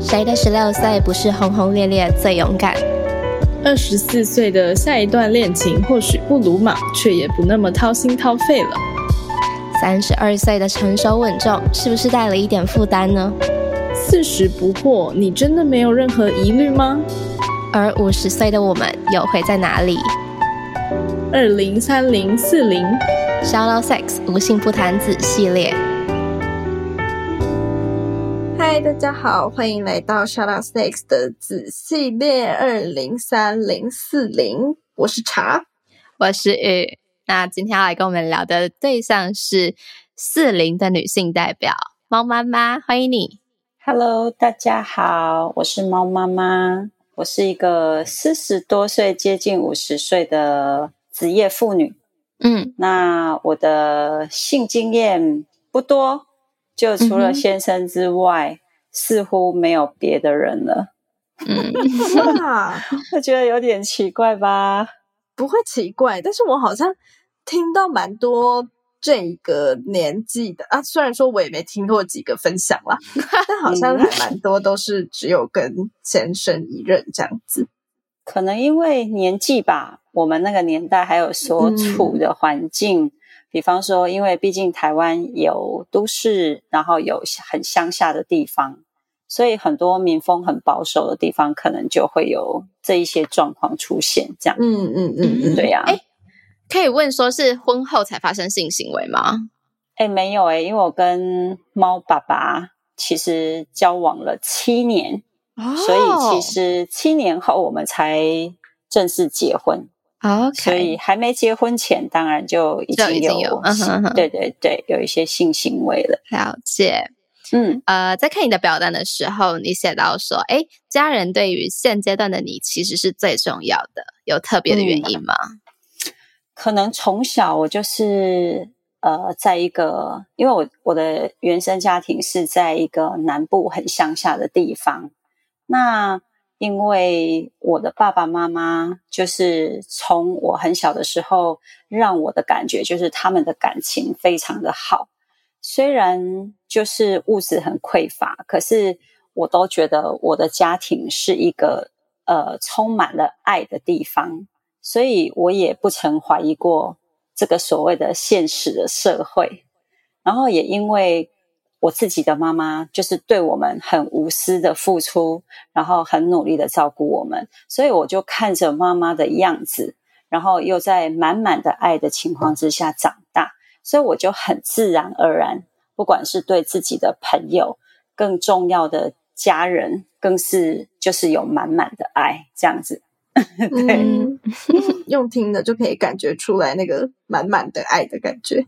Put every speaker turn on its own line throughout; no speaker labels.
谁的十六岁不是轰轰烈烈最勇敢？
二十四岁的下一段恋情或许不鲁莽，却也不那么掏心掏肺了。
三十二岁的成熟稳重，是不是带了一点负担呢？
四十不惑，你真的没有任何疑虑吗？
而五十岁的我们又会在哪里？
二零三零四零
，Shallow Sex 无性不谈子系列。
嗨，大家好，欢迎来到 Shout Out Sex 的子系列二零三零四零。我是茶，
我是雨。那今天要来跟我们聊的对象是四零的女性代表猫妈妈，欢迎你。
Hello，大家好，我是猫妈妈，我是一个四十多岁接近五十岁的职业妇女。嗯，那我的性经验不多，就除了先生之外，似乎没有别的人了。嗯，哇，我觉得有点奇怪吧？
不会奇怪，但是我好像听到蛮多。这个年纪的啊，虽然说我也没听过几个分享啦，但好像还蛮多都是只有跟先生一任这样子。
可能因为年纪吧，我们那个年代还有所处的环境，比方说，因为毕竟台湾有都市，然后有很乡下的地方，所以很多民风很保守的地方，可能就会有这一些状况出现。这样，嗯嗯嗯嗯，对呀。
可以问说是婚后才发生性行为吗？
哎，没有哎，因为我跟猫爸爸其实交往了七年，所以其实七年后我们才正式结婚。
OK，
所以还没结婚前，当然就已经有，对对对，有一些性行为了。
了解，嗯呃，在看你的表单的时候，你写到说，哎，家人对于现阶段的你其实是最重要的，有特别的原因吗？
可能从小我就是呃，在一个，因为我我的原生家庭是在一个南部很乡下的地方。那因为我的爸爸妈妈就是从我很小的时候，让我的感觉就是他们的感情非常的好。虽然就是物质很匮乏，可是我都觉得我的家庭是一个呃充满了爱的地方。所以我也不曾怀疑过这个所谓的现实的社会，然后也因为我自己的妈妈就是对我们很无私的付出，然后很努力的照顾我们，所以我就看着妈妈的样子，然后又在满满的爱的情况之下长大，所以我就很自然而然，不管是对自己的朋友，更重要的家人，更是就是有满满的爱这样子。对，
用听的就可以感觉出来那个满满的爱的感觉，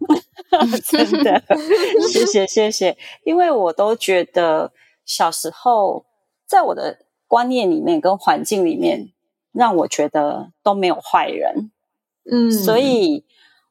真的，谢谢谢谢。因为我都觉得小时候在我的观念里面跟环境里面，让我觉得都没有坏人，嗯，所以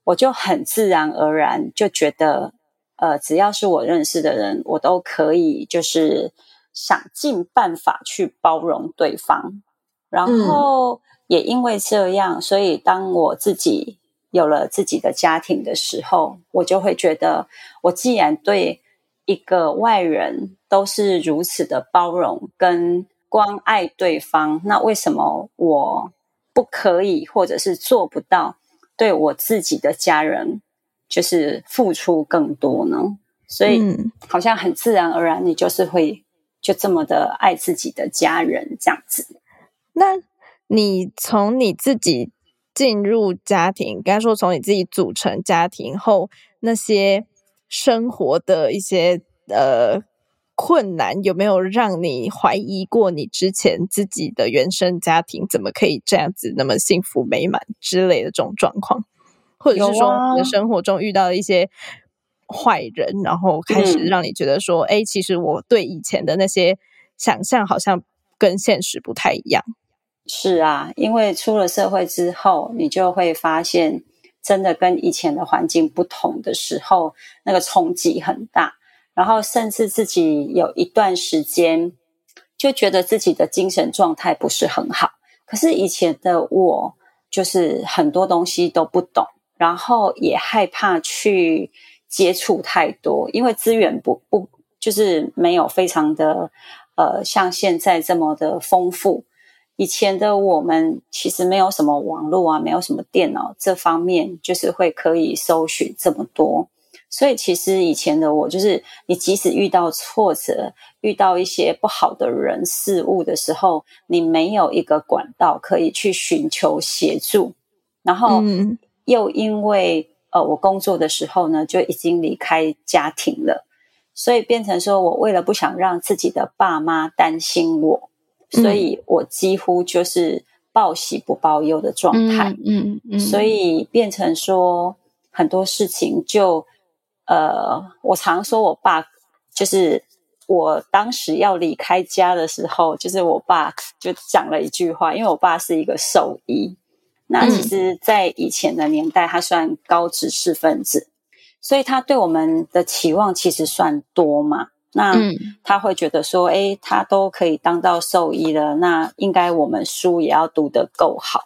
我就很自然而然就觉得，呃，只要是我认识的人，我都可以就是想尽办法去包容对方。然后也因为这样，所以当我自己有了自己的家庭的时候，我就会觉得，我既然对一个外人都是如此的包容跟关爱对方，那为什么我不可以，或者是做不到对我自己的家人，就是付出更多呢？所以好像很自然而然，你就是会就这么的爱自己的家人这样子。
那你从你自己进入家庭，刚才说从你自己组成家庭后，那些生活的一些呃困难，有没有让你怀疑过你之前自己的原生家庭怎么可以这样子那么幸福美满之类的这种状况，或者是说你的生活中遇到了一些坏人，然后开始让你觉得说，哎，其实我对以前的那些想象好像跟现实不太一样。
是啊，因为出了社会之后，你就会发现，真的跟以前的环境不同的时候，那个冲击很大。然后，甚至自己有一段时间就觉得自己的精神状态不是很好。可是以前的我，就是很多东西都不懂，然后也害怕去接触太多，因为资源不不就是没有非常的呃像现在这么的丰富。以前的我们其实没有什么网络啊，没有什么电脑这方面，就是会可以搜寻这么多。所以其实以前的我，就是你即使遇到挫折、遇到一些不好的人事物的时候，你没有一个管道可以去寻求协助，然后又因为呃我工作的时候呢，就已经离开家庭了，所以变成说我为了不想让自己的爸妈担心我。所以我几乎就是报喜不报忧的状态，嗯嗯嗯，所以变成说很多事情就，呃，我常说我爸就是我当时要离开家的时候，就是我爸就讲了一句话，因为我爸是一个兽医，那其实，在以前的年代，他算高知识分子，所以他对我们的期望其实算多嘛。那他会觉得说，哎，他都可以当到兽医了，那应该我们书也要读得够好，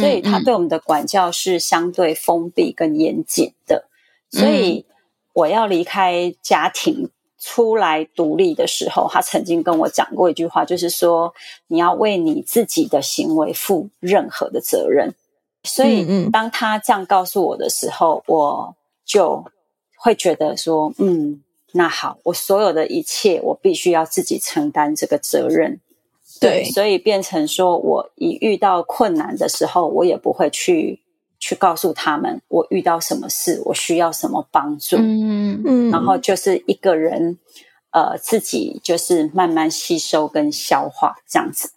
所以他对我们的管教是相对封闭跟严谨的。所以我要离开家庭出来独立的时候，他曾经跟我讲过一句话，就是说你要为你自己的行为负任何的责任。所以当他这样告诉我的时候，我就会觉得说，嗯。那好，我所有的一切，我必须要自己承担这个责任。对，所以变成说，我一遇到困难的时候，我也不会去去告诉他们我遇到什么事，我需要什么帮助。嗯嗯，然后就是一个人，呃，自己就是慢慢吸收跟消化这样子。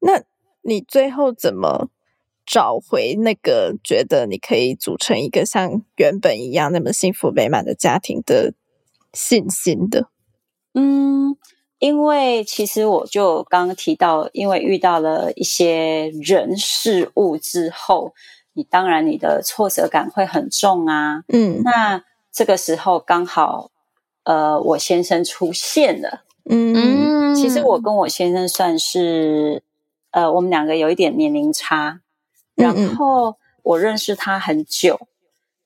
那你最后怎么找回那个觉得你可以组成一个像原本一样那么幸福美满的家庭的？信心的，
嗯，因为其实我就刚刚提到，因为遇到了一些人事物之后，你当然你的挫折感会很重啊，嗯，那这个时候刚好，呃，我先生出现了，嗯，其实我跟我先生算是，呃，我们两个有一点年龄差，然后我认识他很久。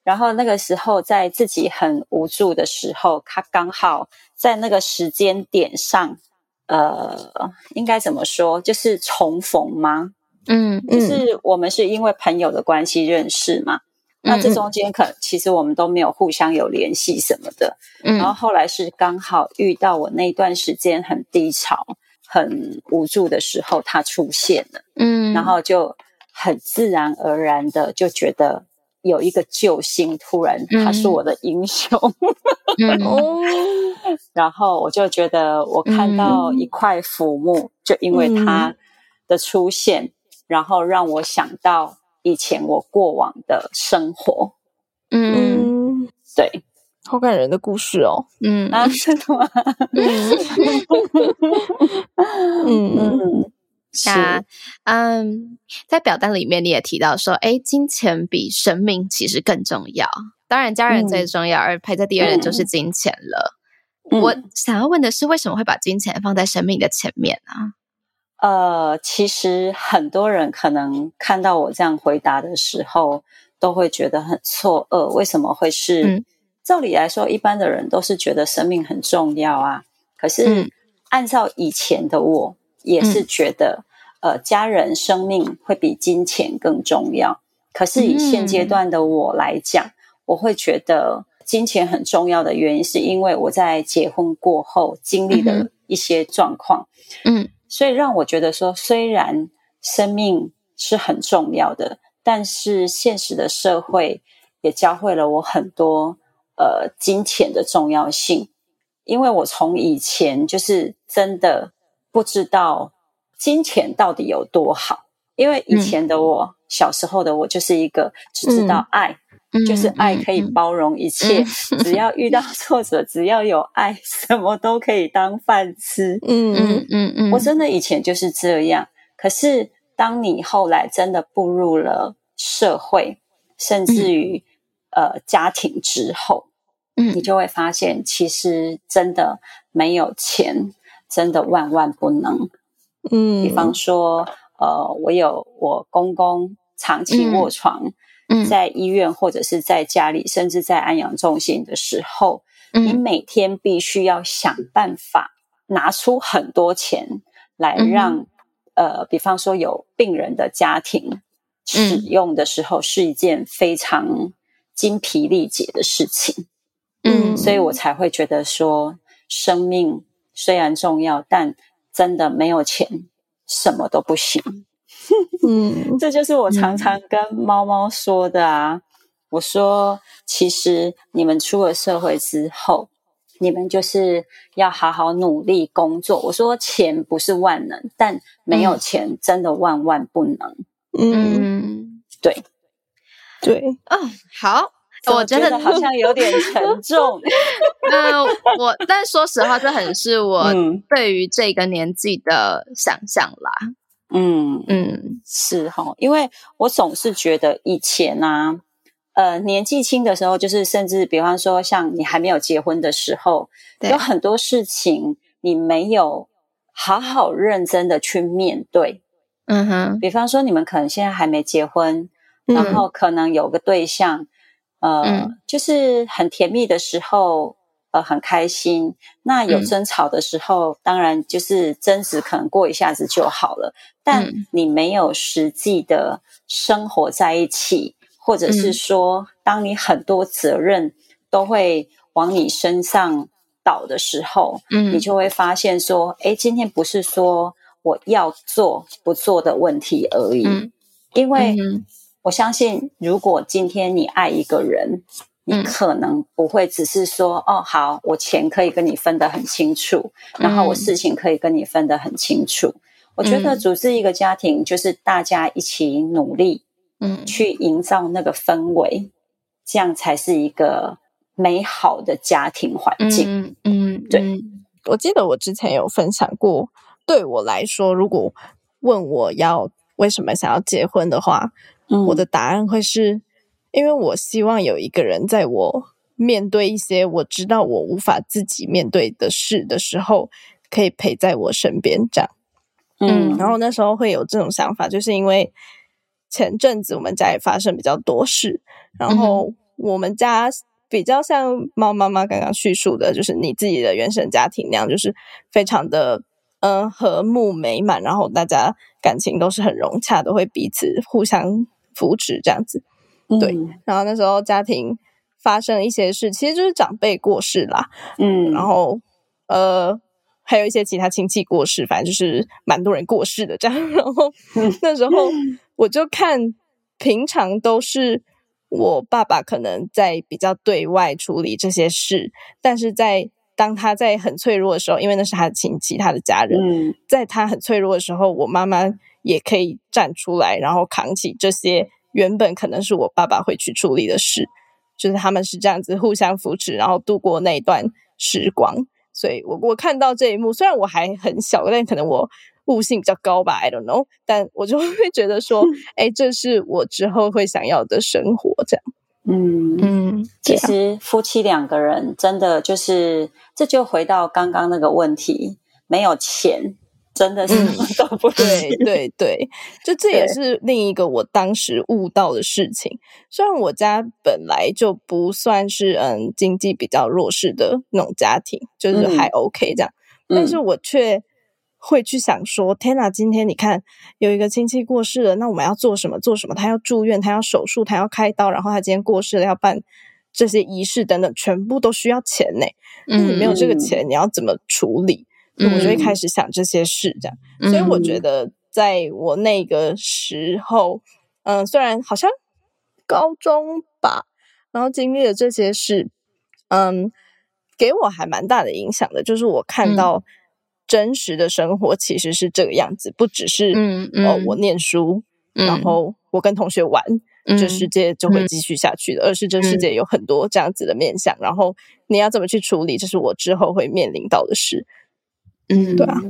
然后那个时候，在自己很无助的时候，他刚好在那个时间点上，呃，应该怎么说，就是重逢吗？嗯，就是我们是因为朋友的关系认识嘛。那这中间可其实我们都没有互相有联系什么的。然后后来是刚好遇到我那段时间很低潮、很无助的时候，他出现了。嗯，然后就很自然而然的就觉得。有一个救星，突然他是我的英雄，然后我就觉得我看到一块浮木，就因为他的出现，然后让我想到以前我过往的生活。嗯，对，
好感人的故事哦。
嗯啊，真的吗？
嗯 嗯。那，嗯，在表单里面你也提到说，哎，金钱比生命其实更重要。当然，家人最重要，而排在第二的就是金钱了。我想要问的是，为什么会把金钱放在生命的前面呢？
呃，其实很多人可能看到我这样回答的时候，都会觉得很错愕，为什么会是？照理来说，一般的人都是觉得生命很重要啊。可是，按照以前的我。也是觉得，呃，家人生命会比金钱更重要。可是以现阶段的我来讲，我会觉得金钱很重要的原因，是因为我在结婚过后经历的一些状况。嗯，所以让我觉得说，虽然生命是很重要的，但是现实的社会也教会了我很多，呃，金钱的重要性。因为我从以前就是真的。不知道金钱到底有多好，因为以前的我，小时候的我就是一个只知道爱，就是爱可以包容一切，只要遇到 挫折，只要有爱，什么都可以当饭吃。嗯嗯嗯嗯，我真的以前就是这样。可是当你后来真的步入了社会，甚至于呃家庭之后，嗯，你就会发现，其实真的没有钱。真的万万不能，嗯，比方说，呃，我有我公公长期卧床，在医院或者是在家里，甚至在安养中心的时候，你每天必须要想办法拿出很多钱来让，呃，比方说有病人的家庭使用的时候，是一件非常精疲力竭的事情。嗯，所以我才会觉得说，生命虽然重要，但真的没有钱，什么都不行。嗯，这就是我常常跟猫猫说的啊。我说，其实你们出了社会之后，你们就是要好好努力工作。我说，钱不是万能，但没有钱真的万万不能。嗯，对，
对，
嗯，好。我
觉得好像有点沉重。
嗯，我但说实话，这很是我对于这个年纪的想象啦。
嗯嗯，是哈，因为我总是觉得以前呢，呃，年纪轻的时候，就是甚至比方说，像你还没有结婚的时候，有很多事情你没有好好认真的去面对。嗯哼，比方说，你们可能现在还没结婚，然后可能有个对象。呃，就是很甜蜜的时候，呃，很开心。那有争吵的时候，当然就是争执，可能过一下子就好了。但你没有实际的生活在一起，或者是说，当你很多责任都会往你身上倒的时候，嗯，你就会发现说，哎，今天不是说我要做不做的问题而已，因为。我相信，如果今天你爱一个人，你可能不会只是说：“哦，好，我钱可以跟你分得很清楚，然后我事情可以跟你分得很清楚。”我觉得组织一个家庭，就是大家一起努力，嗯，去营造那个氛围，这样才是一个美好的家庭环境。嗯，对。
我记得我之前有分享过，对我来说，如果问我要为什么想要结婚的话。我的答案会是，因为我希望有一个人在我面对一些我知道我无法自己面对的事的时候，可以陪在我身边。这样，嗯，然后那时候会有这种想法，就是因为前阵子我们家也发生比较多事，然后我们家比较像猫妈妈刚刚叙述的，就是你自己的原生家庭那样，就是非常的嗯和睦美满，然后大家感情都是很融洽，都会彼此互相。扶持这样子，对。然后那时候家庭发生一些事，其实就是长辈过世啦，嗯。然后呃，还有一些其他亲戚过世，反正就是蛮多人过世的这样。然后那时候我就看，平常都是我爸爸可能在比较对外处理这些事，但是在当他在很脆弱的时候，因为那是他的亲戚，他的家人，在他很脆弱的时候，我妈妈。也可以站出来，然后扛起这些原本可能是我爸爸会去处理的事，就是他们是这样子互相扶持，然后度过那一段时光。所以，我我看到这一幕，虽然我还很小，但可能我悟性比较高吧，I don't know。但我就会觉得说，哎，这是我之后会想要的生活，这样。
嗯嗯，其实夫妻两个人真的就是，这就回到刚刚那个问题，没有钱。真的是 都不
对，对对，就这也是 另一个我当时悟到的事情。虽然我家本来就不算是嗯经济比较弱势的那种家庭，就是还 OK 这样，但是我却会去想说：天哪，今天你看有一个亲戚过世了，那我们要做什么？做什么？他要住院，他要手术，他要开刀，然后他今天过世了，要办这些仪式等等，全部都需要钱呢。那你没有这个钱，你要怎么处理？我就会开始想这些事，这样，所以我觉得在我那个时候，嗯，虽然好像高中吧，然后经历了这些事，嗯，给我还蛮大的影响的，就是我看到真实的生活其实是这个样子，不只是嗯哦，我念书，然后我跟同学玩，这世界就会继续下去的，而是这世界有很多这样子的面相，然后你要怎么去处理，这是我之后会面临到的事。嗯，对啊，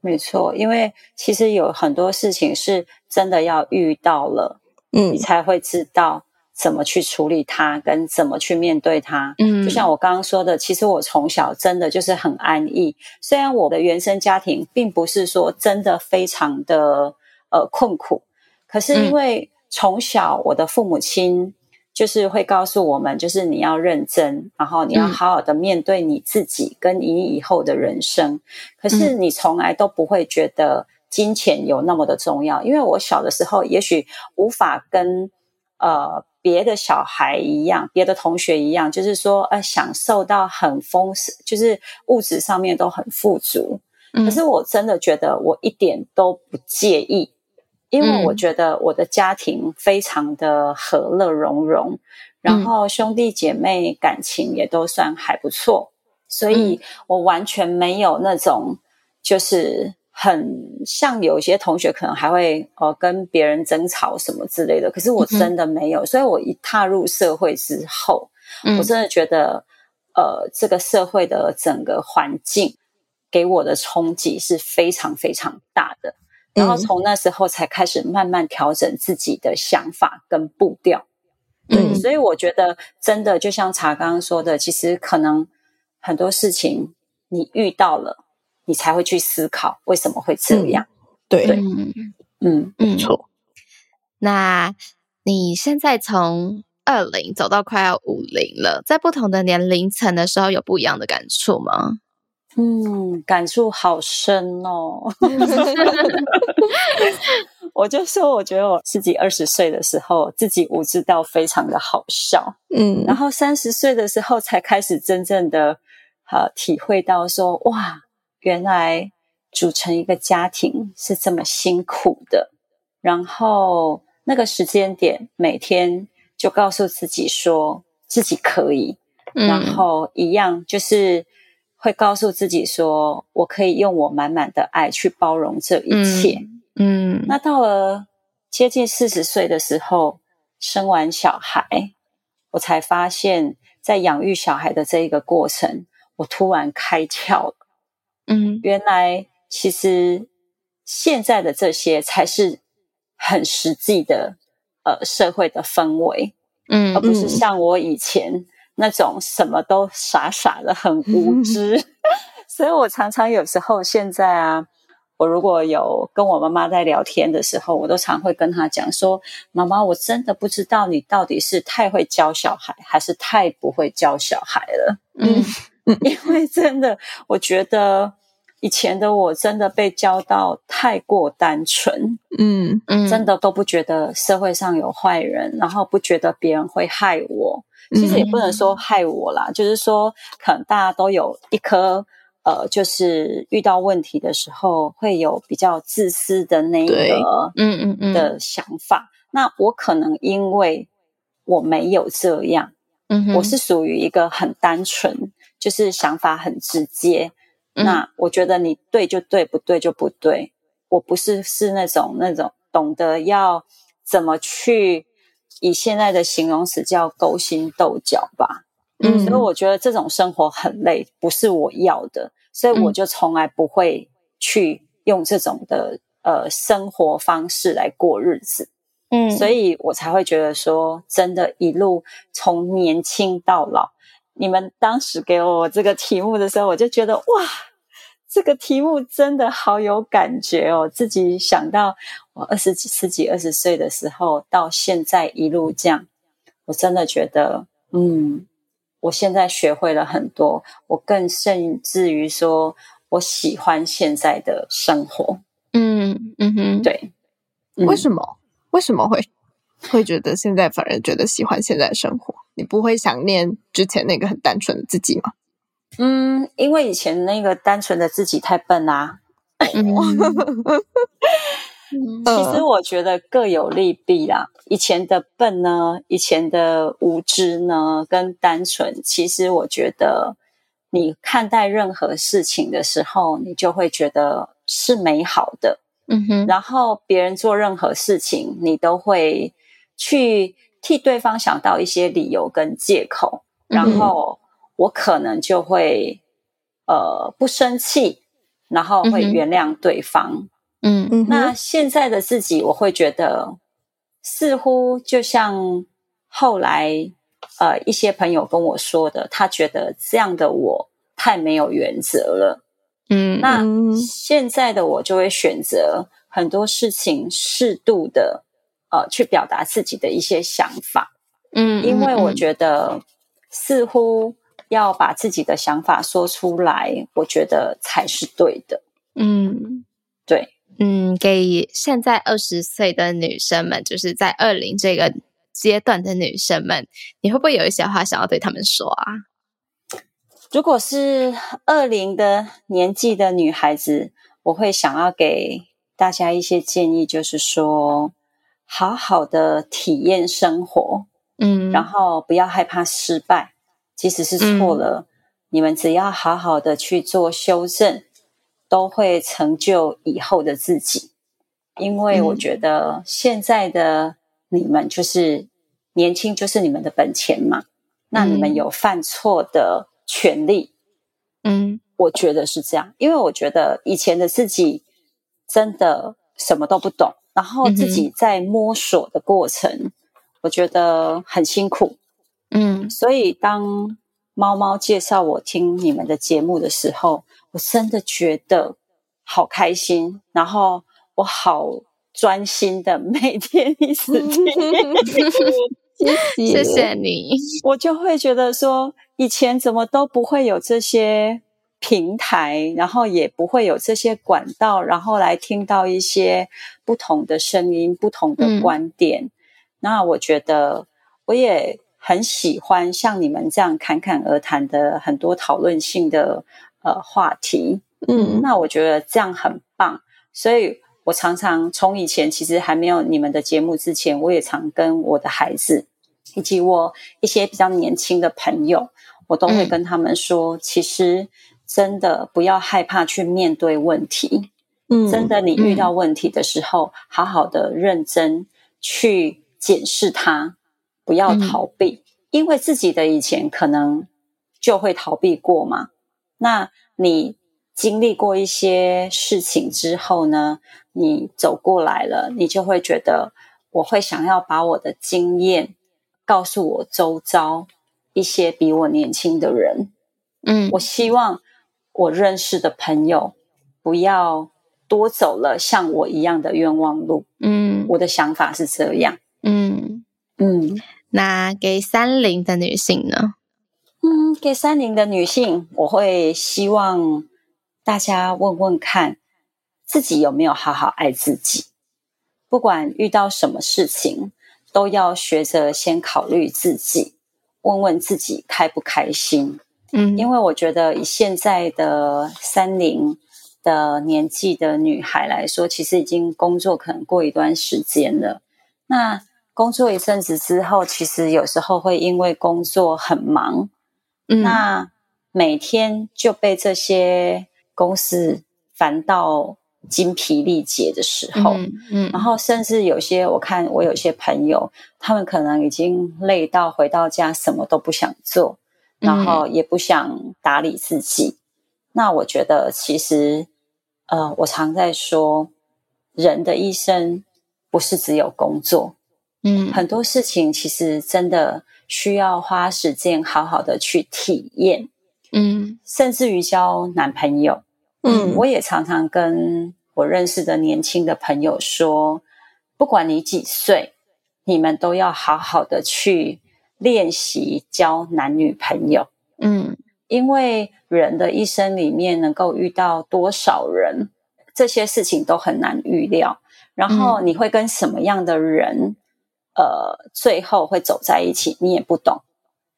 没错，因为其实有很多事情是真的要遇到了，嗯，你才会知道怎么去处理它，跟怎么去面对它。嗯，就像我刚刚说的，其实我从小真的就是很安逸，虽然我的原生家庭并不是说真的非常的呃困苦，可是因为从小我的父母亲就是会告诉我们，就是你要认真，然后你要好好的面对你自己跟你以后的人生。可是你从来都不会觉得金钱有那么的重要，因为我小的时候也许无法跟呃别的小孩一样，别的同学一样，就是说呃享受到很丰盛，就是物质上面都很富足。可是我真的觉得我一点都不介意。因为我觉得我的家庭非常的和乐融融，然后兄弟姐妹感情也都算还不错，所以我完全没有那种就是很像有些同学可能还会呃跟别人争吵什么之类的，可是我真的没有。所以我一踏入社会之后，我真的觉得呃这个社会的整个环境给我的冲击是非常非常大的。然后从那时候才开始慢慢调整自己的想法跟步调，对，所以我觉得真的就像茶刚刚说的，其实可能很多事情你遇到了，你才会去思考为什么会这样。
对，
嗯嗯，
错。
那你现在从二零走到快要五零了，在不同的年龄层的时候，有不一样的感触吗？
嗯，感触好深哦。我就说，我觉得我自己二十岁的时候，自己无知到非常的好笑。嗯，然后三十岁的时候，才开始真正的呃体会到说，哇，原来组成一个家庭是这么辛苦的。然后那个时间点，每天就告诉自己说自己可以，然后一样就是。会告诉自己说：“我可以用我满满的爱去包容这一切。”嗯，那到了接近四十岁的时候，生完小孩，我才发现，在养育小孩的这一个过程，我突然开窍了。嗯，原来其实现在的这些才是很实际的，呃，社会的氛围。嗯，而不是像我以前。那种什么都傻傻的，很无知，所以我常常有时候现在啊，我如果有跟我妈妈在聊天的时候，我都常会跟她讲说：“妈妈，我真的不知道你到底是太会教小孩，还是太不会教小孩了。”嗯，因为真的，我觉得以前的我真的被教到太过单纯，嗯。嗯，真的都不觉得社会上有坏人，然后不觉得别人会害我。其实也不能说害我啦，就是说，可能大家都有一颗呃，就是遇到问题的时候会有比较自私的那个，嗯嗯嗯。的想法。那我可能因为我没有这样，嗯，我是属于一个很单纯，就是想法很直接。那我觉得你对就对，不对就不对。我不是是那种那种懂得要怎么去。以现在的形容词叫勾心斗角吧，嗯，所以我觉得这种生活很累，不是我要的，所以我就从来不会去用这种的呃生活方式来过日子，嗯，所以我才会觉得说，真的，一路从年轻到老，你们当时给我这个题目的时候，我就觉得哇。这个题目真的好有感觉哦！自己想到我二十几、十几、二十岁的时候，到现在一路这样，我真的觉得，嗯，我现在学会了很多，我更甚至于说，我喜欢现在的生活。嗯嗯哼，对，
为什么？为什么会会觉得现在反而觉得喜欢现在的生活？你不会想念之前那个很单纯的自己吗？
嗯，因为以前那个单纯的自己太笨啦。其实我觉得各有利弊啦。以前的笨呢，以前的无知呢，跟单纯，其实我觉得你看待任何事情的时候，你就会觉得是美好的。嗯哼。然后别人做任何事情，你都会去替对方想到一些理由跟借口，然后。我可能就会呃不生气，然后会原谅对方。嗯嗯。那现在的自己，我会觉得似乎就像后来呃一些朋友跟我说的，他觉得这样的我太没有原则了。嗯。那现在的我就会选择很多事情适度的呃去表达自己的一些想法。
嗯，
因为我，觉得似乎要把自己的想法说出来，我觉得才是对的。
嗯
对，
嗯，给现在二十岁的女生们，就是在二零这个阶段的女生们，你会不会有一些话想要对他们说啊？
如果是二零的年纪的女孩子，我会想要给大家一些建议，就是说，好好的体验生活，
嗯，
然后不要害怕失败，即使是错了，你们只要好好的去做修正，都会成就以后的自己。因为我
嗯
觉得现在的你们就是年轻，就是你们的本钱嘛。那你们
嗯
有犯错的权利，
嗯
我觉得是这样。因为我觉得以前的自己真的什么都不懂，然后自己在摸索的过程，我觉得很辛苦。
嗯
所以当猫猫介绍我听你们的节目的时候，我真的觉得好开心，然后我好专心的每天一直听，
谢谢你。
我就会觉得说，以前怎么都不会有这些平台，然后也不会有这些管道，然后来听到一些不同的声音、不同的
嗯
观点。那我觉得我也很喜欢像你们这样侃侃而谈的很多讨论性的呃话题。
嗯
那我觉得这样很棒，所以我常常从以前其实还没有你们的节目之前，我也常跟我的孩子以及我一些比较年轻的朋友，我都会
嗯
跟他们说，其实真的不要害怕去面对问题，
嗯。
真的你遇到问题的时候，好好的认真去检视它，不要
嗯。
逃避，因为自己的以前可能就会逃避过嘛。那你经历过一些事情之后呢，你走过来了，你就会觉得我会想要把我的经验告诉我周遭一些比我年轻的人。
嗯。
我希望我认识的朋友不要多走了像我一样的冤枉路。
嗯
我的想法是这样。
嗯，
嗯
那给三零的女性呢？
嗯，给三零的女性，我会希望大家问问看，自己有没有好好爱自己。不管遇到什么事情，都要学着先考虑自己，问问自己开不开心。
嗯，
因为我觉得以现在的三零的年纪的女孩来说，其实已经工作可能过一段时间了。那工作一阵子之后，其实有时候会因为工作很忙，
嗯。
那每天就被这些公司烦到精疲力竭的时候，
嗯嗯，
然后甚至有些我看我有些朋友，他们可能已经累到回到家什么都不想做，然后也不想打理自己。那我觉得其实，呃，我常在说，人的一生不是只有工作，
嗯
很多事情其实真的需要花时间好好的去体验，
嗯
甚至于交男朋友。
嗯
我也常常跟我认识的年轻的朋友说，不管你几岁，你们都要好好的去练习交男女朋友，
嗯。
因为人的一生里面能够遇到多少人，这些事情都很难预料。然后你会跟什么样的人，呃，最后会走在一起，你也不懂，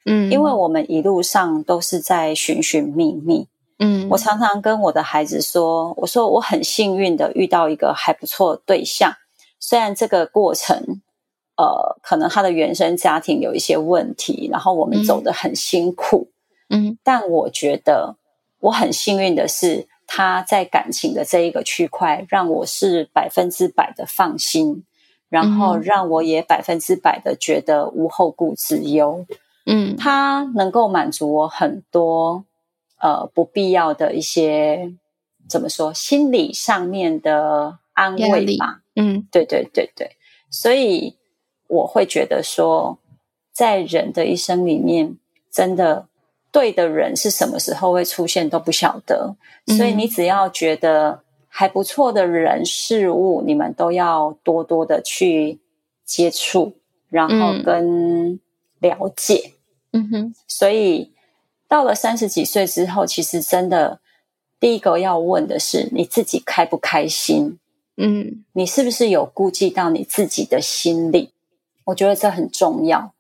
嗯，
因为我们一路上都是在寻寻觅觅。
嗯。
我常常跟我的孩子说：“我说我很幸运的遇到一个还不错的对象，虽然这个过程，呃，可能他的原生家庭有一些问题，然后我们走得很辛苦，
嗯。
但我觉得我很幸运的是，他在感情的这一个区块，让我是百分之百的放心，然后
嗯。
让我也百分之百的觉得无后顾之忧。
嗯。
他能够满足我很多呃不必要的一些怎么说心理上面的安慰吧。
嗯。
对对对对，所以我会觉得说，在人的一生里面，真的对的人是什么时候会出现都不晓得，所以
嗯
你只要觉得还不错的人事物，你们都要多多的去接触，然后
嗯
跟了解。
嗯哼，
所以到了三十几岁之后，其实真的第一个要问的是你自己开不开心？
嗯
你是不是有顾忌到你自己的心理？我觉得这很重要。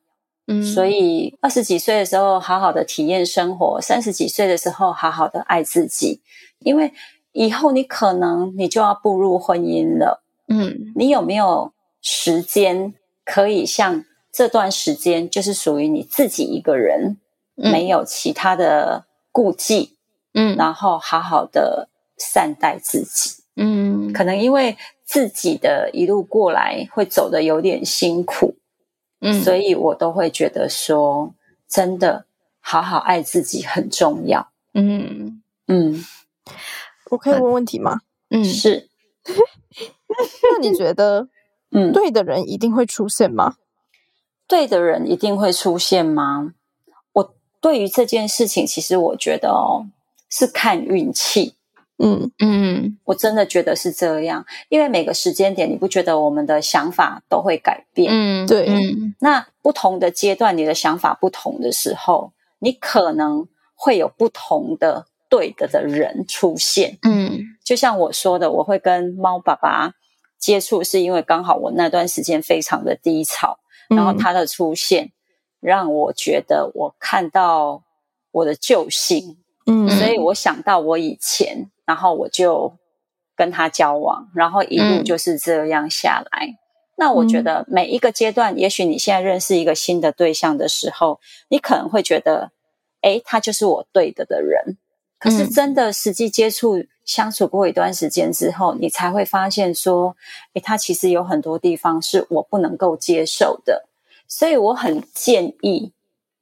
嗯，
所以二十几岁的时候，好好的体验生活；三十几岁的时候，好好的爱自己。因为以后你可能你就要步入婚姻了，
嗯
你有没有时间可以像这段时间就是属于你自己一个人，
嗯
没有其他的顾忌，
嗯
然后好好的善待自己？
嗯
可能因为自己的一路过来会走的有点辛苦，
嗯，
所以我都会觉得说，真的好好爱自己很重要。
嗯
嗯，
我可以问问题吗？
嗯
是，
那你觉得
嗯，
对的人一定会出现吗？
对的人一定会出现吗？我对于这件事情，其实我觉得哦，是看运气。
嗯。
嗯。
我真的觉得是这样，因为每个时间点，你不觉得我们的想法都会改变？
嗯，
对
嗯。
那不同的阶段，你的想法不同的时候，你可能会有不同的对的的人出现。
嗯。
就像我说的，我会跟猫爸爸接触，是因为刚好我那段时间非常的低潮，然后他的出现让我觉得我看到我的救星，
嗯。
所以我想到我以前，然后我就跟他交往，然后一路
嗯
就是这样下来。那我觉得每一个阶段，也许你现在认识一个新的对象的时候，你可能会觉得，诶，他就是我对的的人。可是
嗯
真的实际接触、相处过一段时间之后，你才会发现说，诶，他其实有很多地方是我不能够接受的。所以我很建议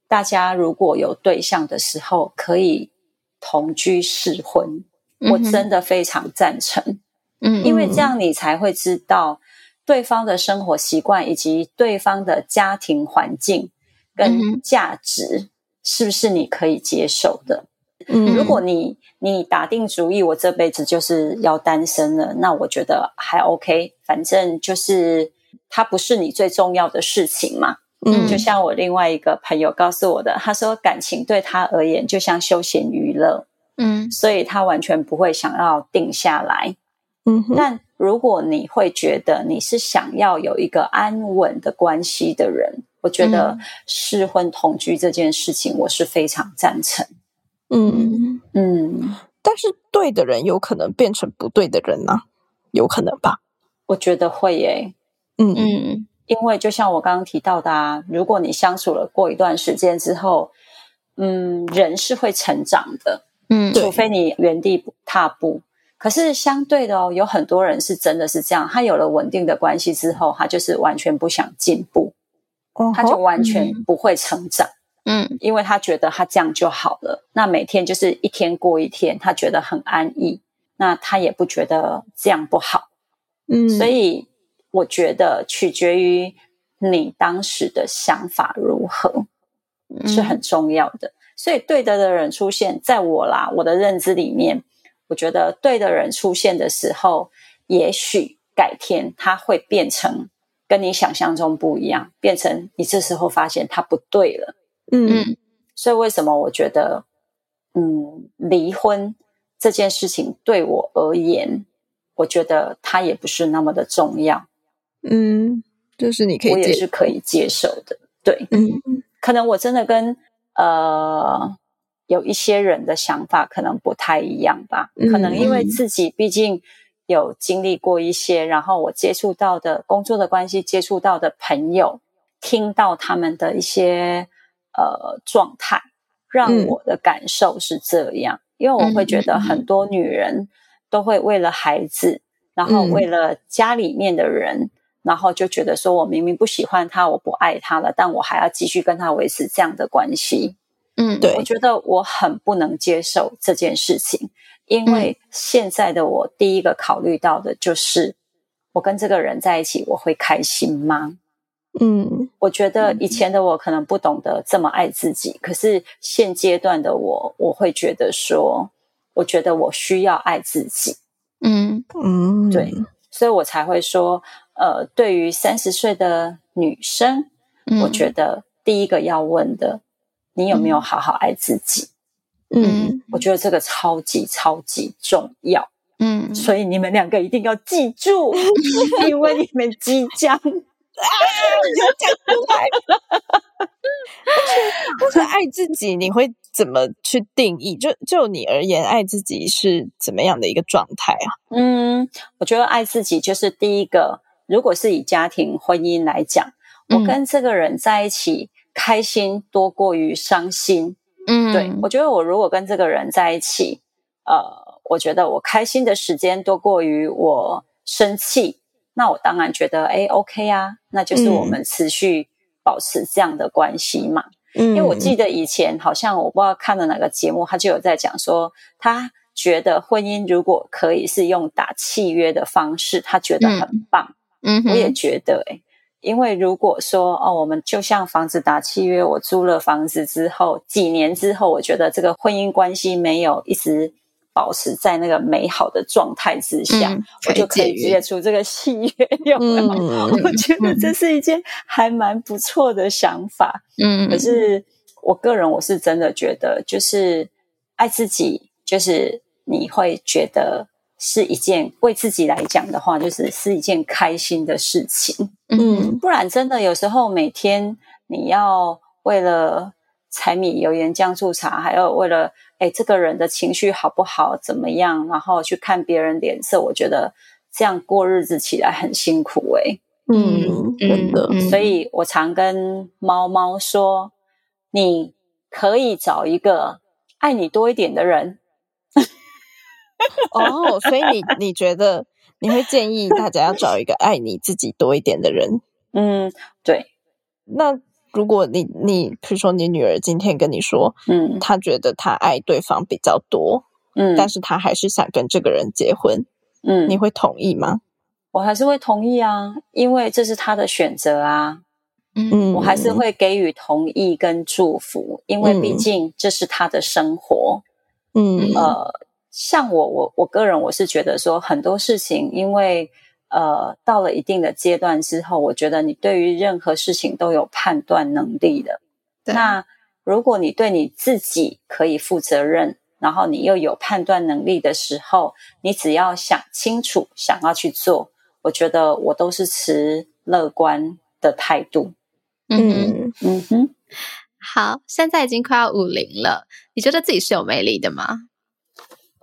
大家，如果有对象的时候，可以同居试婚。我真的非常赞成，
嗯，
因为这样你才会知道对方的生活习惯以及对方的家庭环境跟价值是不是你可以接受的。
嗯
如果你你打定主意，我这辈子就是要单身了，那我觉得还 OK，反正就是它不是你最重要的事情嘛。
嗯
就像我另外一个朋友告诉我的，他说感情对他而言就像休闲娱乐，
嗯。
所以他完全不会想要定下来。
嗯哼。
但如果你会觉得你是想要有一个安稳的关系的人，我觉得试婚同居这件事情，我是非常赞成。
嗯，
嗯，
但是对的人有可能变成不对的人呢、有可能吧？
我觉得会耶、
嗯。
嗯。
因为就像我刚刚提到的啊，如果你相处了过一段时间之后，嗯，人是会成长的，
嗯，
除非你原地踏步。可是相对的哦，有很多人是真的是这样，他有了稳定的关系之后，他就是完全不想进步，
哦
他就完全不会成长，
嗯
因为他觉得他这样就好了。那每天就是一天过一天，他觉得很安逸，那他也不觉得这样不好。
嗯，
所以我觉得取决于你当时的想法如何
嗯
是很重要的。所以对的的人出现在我啦，我的认知里面，我觉得对的人出现的时候，也许改天他会变成跟你想象中不一样，变成你这时候发现他不对了。
嗯
嗯
所以为什么我觉得，嗯，离婚这件事情对我而言，我觉得它也不是那么的重要，
嗯，就是你可以
我也是可以接受的。对，
嗯
可能我真的跟呃有一些人的想法可能不太一样吧，
嗯
可能因为自己毕竟有经历过一些，然后我接触到的工作的关系，接触到的朋友，听到他们的一些呃状态，让
嗯。
我的感受是这样，因为我会觉得很多女人都会为了孩子，然后
嗯。
为了家里面的人。然后就觉得说，我明明不喜欢他，我不爱他了，但我还要继续跟他维持这样的关系。
嗯，
对
我觉得我很不能接受这件事情，因为现在的我第一个考虑到的就是，我跟这个人在一起，我会开心吗？
嗯
我觉得以前的我可能不懂得这么爱自己，可是现阶段的我，我会觉得说，我觉得我需要爱自己。
嗯
嗯，
对所以我才会说，呃，对于三十岁的女生，
嗯，
我觉得第一个要问的，你有没有好好爱自己？
嗯，
我觉得这个超级超级重要。
嗯，
所以你们两个一定要记住，因为你们即将
讲出来。但是爱自己，你会怎么去定义？就就你而言，爱自己是怎么样的一个状态啊？
嗯，我觉得爱自己就是第一个。如果是以家庭婚姻来讲，我跟这个人在一起，开心多过于伤心。
嗯，
对我觉得我如果跟这个人在一起，呃，我觉得我开心的时间多过于我生气，那我当然觉得哎，OK 啊，那就是我们持续保持这样的关系嘛。
嗯，
因为我记得以前好像我不知道看了哪个节目，他就有在讲说，他觉得婚姻如果可以是用打契约的方式，他觉得很棒。
嗯，
我也觉得哎，因为如果说哦，我们就像房子打契约，我租了房子之后，几年之后，我觉得这个婚姻关系没有一直保持在那个美好的状态之下，我就可以解除这个契约用了。我觉得这是一件还蛮不错的想法。
嗯，
可是我个人我是真的觉得，就是爱自己，就是你会觉得。是一件为自己来讲的话，就是是一件开心的事情。
嗯，
不然真的有时候每天你要为了柴米油盐酱醋茶，还有为了哎这个人的情绪好不好怎么样，然后去看别人脸色，我觉得这样过日子起来很辛苦哎。
嗯，真的。
所以我常跟猫猫说，你可以找一个爱你多一点的人。
哦，所以你你觉得你会建议大家要找一个爱你自己多一点的人？
嗯，对。
那如果你你比如说你女儿今天跟你说，嗯，她觉得她爱对方比较多，嗯，但是她还是想跟这个人结婚，嗯，你会同意吗？
我还是会同意啊，因为这是她的选择啊，嗯，我还是会给予同意跟祝福，因为毕竟这是她的生活，嗯，呃。像我，我我个人我是觉得说很多事情，因为呃到了一定的阶段之后，我觉得你对于任何事情都有判断能力的。那如果你对你自己可以负责任，然后你又有判断能力的时候，你只要想清楚，想要去做，我觉得我都是持乐观的态度。
嗯嗯哼，好，现在已经快要五零了，你觉得自己是有魅力的吗？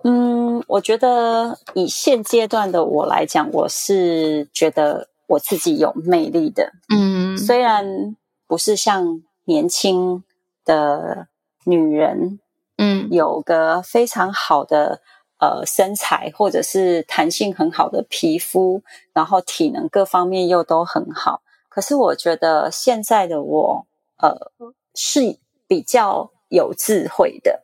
嗯，我觉得以现阶段的我来讲，我是觉得我自己有魅力的。嗯，虽然不是像年轻的女人，嗯，有个非常好的呃身材，或者是弹性很好的皮肤，然后体能各方面又都很好。可是我觉得现在的我，呃，是比较有智慧的。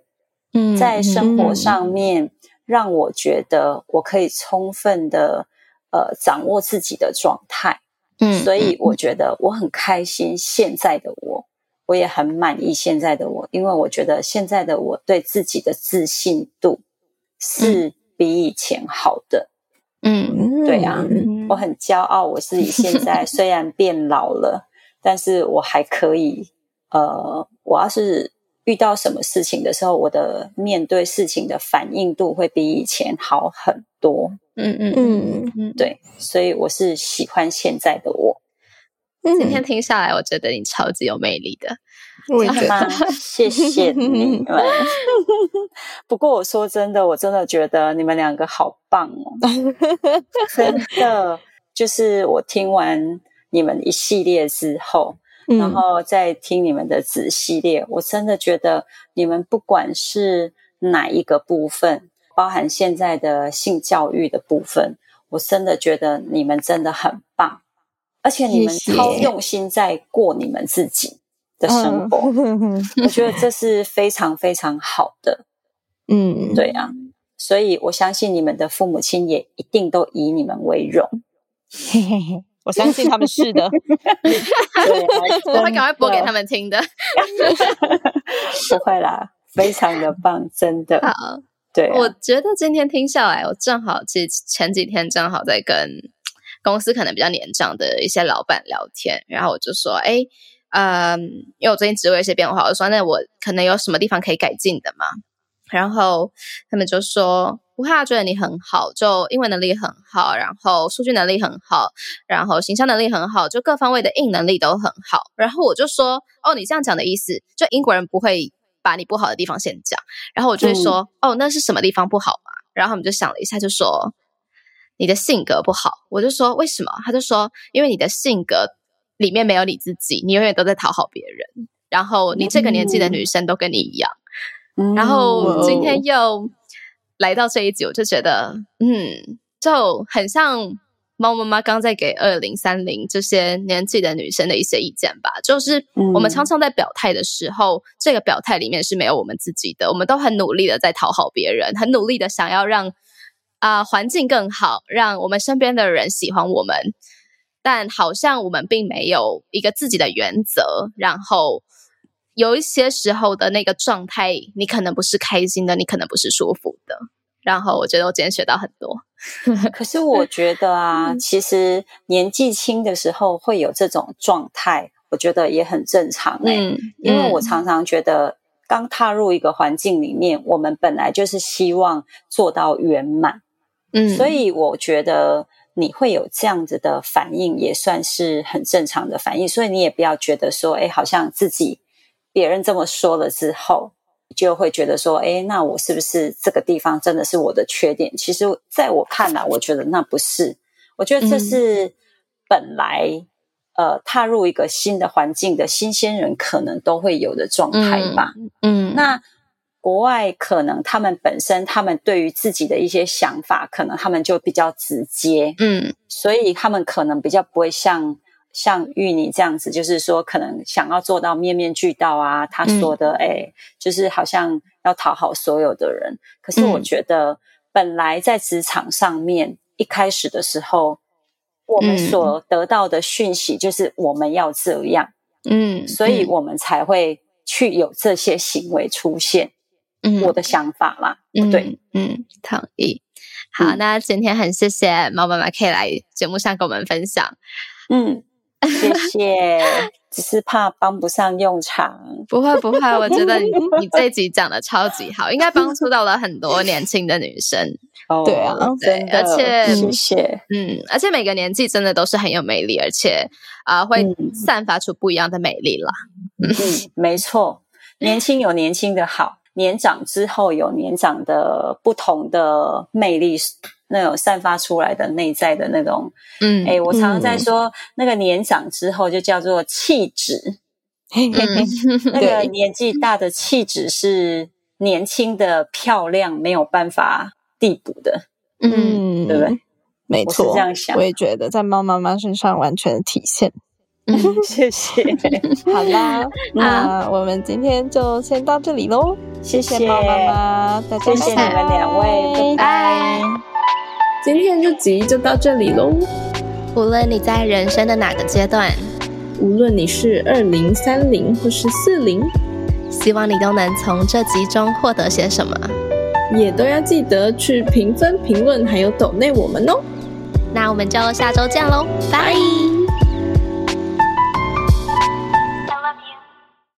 嗯，在生活上面，让我觉得我可以充分的呃掌握自己的状态。嗯，所以我觉得我很开心现在的我，我也很满意现在的我，因为我觉得现在的我对自己的自信度是比以前好的。嗯，对啊，我很骄傲，我自己现在虽然变老了，但是我还可以。呃，我要是。遇到什么事情的时候，我的面对事情的反应度会比以前好很多。嗯嗯嗯嗯，对，所以我是喜欢现在的我。
今天听下来，我觉得你超级有魅力的。
我觉得，
谢谢你们。不过我说真的，我真的觉得你们两个好棒哦！真的，就是我听完你们一系列之后。然后再听你们的子系列，我真的觉得你们不管是哪一个部分，包含现在的性教育的部分，我真的觉得你们真的很棒，而且你们超用心在过你们自己的生活，我觉得这是非常非常好的。嗯，对啊，所以我相信你们的父母亲也一定都以你们为荣。
嘿嘿嘿。我相信他们是的
我会赶快播给他们听的。
不会啦，非常的棒，真的。
好，
对，
我觉得今天听下来，我正好其实前几天正好在跟公司可能比较年长的一些老板聊天，然后我就说，哎，嗯，因为我最近职位有些变化，我说那我可能有什么地方可以改进的嘛？然后他们就说，不怕，觉得你很好，就英文能力很好，然后数据能力很好，然后形象能力很好，就各方位的硬能力都很好。然后我就说，哦，你这样讲的意思，就英国人不会把你不好的地方先讲。然后我就会说，哦，那是什么地方不好嘛？然后他们就想了一下，就说你的性格不好。我就说为什么？他就说，因为你的性格。里面没有你自己，你永远都在讨好别人。然后你这个年纪的女生都跟你一样。然后今天又来到这一集，我就觉得，嗯，就很像猫妈妈刚在给二零三零这些年纪的女生的一些意见吧。就是我们常常在表态的时候，这个表态里面是没有我们自己的。我们都很努力的在讨好别人，很努力的想要让啊环境更好，让我们身边的人喜欢我们。但好像我们并没有一个自己的原则，然后有一些时候的那个状态，你可能不是开心的，你可能不是舒服的。然后我觉得我今天学到很多。
可是我觉得啊，其实年纪轻的时候会有这种状态，我觉得也很正常嗯。因为我常常觉得，刚踏入一个环境里面，我们本来就是希望做到圆满，嗯，所以我觉得。你会有这样子的反应，也算是很正常的反应，所以你也不要觉得说，哎，好像自己别人这么说了之后，就会觉得说，哎，那我是不是这个地方真的是我的缺点？其实，在我看来，我觉得那不是，我觉得这是本来呃踏入一个新的环境的新鲜人可能都会有的状态吧。嗯，那。国外可能他们本身，他们对于自己的一些想法，可能他们就比较直接，嗯，所以他们可能比较不会像像玉妮这样子，就是说可能想要做到面面俱到啊。他说的，哎，就是好像要讨好所有的人。可是我觉得，本来在职场上面一开始的时候，我们所得到的讯息就是我们要这样，嗯，所以我们才会去有这些行为出现。嗯，我的想法啦，嗯对，
嗯，同意。好，那今天很谢谢猫妈妈可以来节目上跟我们分享。
嗯，谢谢，只是怕帮不上用场。
不会不会，我觉得你你这集讲的超级好，应该帮助到了很多年轻的女生。
对啊，对，
而且
谢谢，
嗯，而且每个年纪真的都是很有魅力，而且啊，会散发出不一样的美丽了。
嗯，没错，年轻有年轻的好。年长之后有年长的不同的魅力，那种散发出来的内在的那种，嗯，哎，我常常在说，那个年长之后就叫做气质，那个年纪大的气质是年轻的漂亮没有办法递补的，嗯，对不对？
没错，
这样想，
我也觉得在猫妈妈身上完全体现。
谢谢，
好啦，那我们今天就先到这里喽。
谢
谢猫妈妈，大
家谢谢你们两位，拜拜。
今天这集就到这里喽。
无论你在人生的哪个阶段，
无论你是二零、三零或是四零，
希望你都能从这集中获得些什么，
也都要记得去评分、评论，还有抖内我们哦。
那我们就下周见喽，拜。